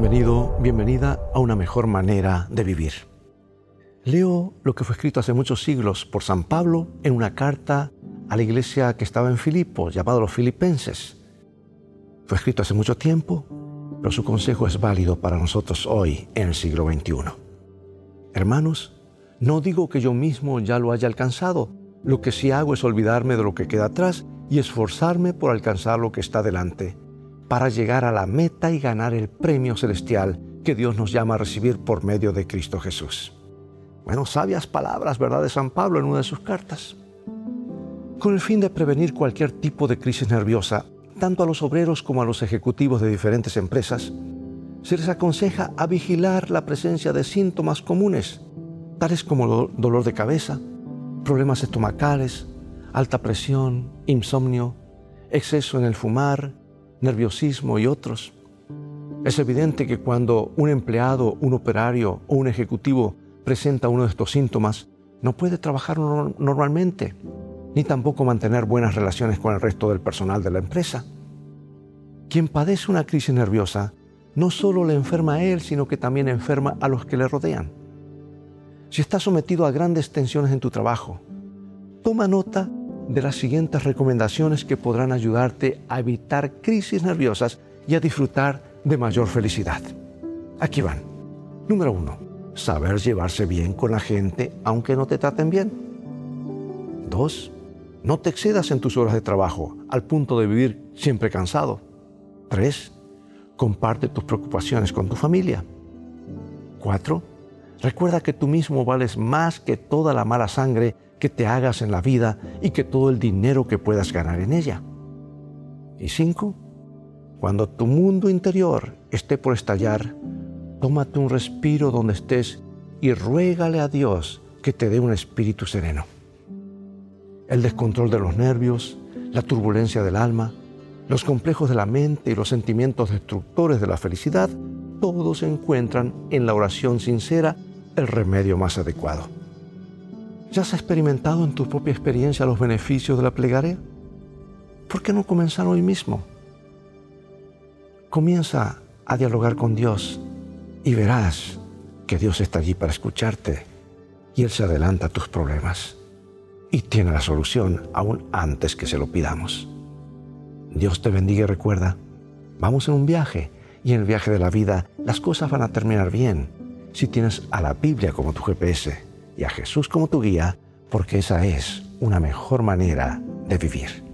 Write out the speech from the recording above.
Bienvenido, bienvenida a una mejor manera de vivir. Leo lo que fue escrito hace muchos siglos por San Pablo en una carta a la iglesia que estaba en Filipo, llamado los Filipenses. Fue escrito hace mucho tiempo, pero su consejo es válido para nosotros hoy en el siglo XXI. Hermanos, no digo que yo mismo ya lo haya alcanzado, lo que sí hago es olvidarme de lo que queda atrás y esforzarme por alcanzar lo que está delante, para llegar a la meta y ganar el premio celestial que Dios nos llama a recibir por medio de Cristo Jesús. Bueno, sabias palabras, ¿verdad?, de San Pablo en una de sus cartas. Con el fin de prevenir cualquier tipo de crisis nerviosa, tanto a los obreros como a los ejecutivos de diferentes empresas, se les aconseja a vigilar la presencia de síntomas comunes, tales como dolor de cabeza, problemas estomacales, alta presión, insomnio, exceso en el fumar, nerviosismo y otros. Es evidente que cuando un empleado, un operario o un ejecutivo presenta uno de estos síntomas, no puede trabajar normalmente, ni tampoco mantener buenas relaciones con el resto del personal de la empresa. Quien padece una crisis nerviosa no solo le enferma a él, sino que también enferma a los que le rodean. Si estás sometido a grandes tensiones en tu trabajo, toma nota de las siguientes recomendaciones que podrán ayudarte a evitar crisis nerviosas y a disfrutar de mayor felicidad. Aquí van. Número uno, saber llevarse bien con la gente aunque no te traten bien. Dos, no te excedas en tus horas de trabajo al punto de vivir siempre cansado. Tres, comparte tus preocupaciones con tu familia. Cuatro, recuerda que tú mismo vales más que toda la mala sangre que te hagas en la vida y que todo el dinero que puedas ganar en ella. Y cinco, cuando tu mundo interior esté por estallar, tómate un respiro donde estés y ruégale a Dios que te dé un espíritu sereno. El descontrol de los nervios, la turbulencia del alma, los complejos de la mente y los sentimientos destructores de la felicidad, todos encuentran en la oración sincera el remedio más adecuado. ¿Ya has experimentado en tu propia experiencia los beneficios de la plegaria? ¿Por qué no comenzar hoy mismo? Comienza a dialogar con Dios y verás que Dios está allí para escucharte y Él se adelanta a tus problemas y tiene la solución aún antes que se lo pidamos. Dios te bendiga y recuerda, vamos en un viaje y en el viaje de la vida las cosas van a terminar bien si tienes a la Biblia como tu GPS y a Jesús como tu guía, porque esa es una mejor manera de vivir.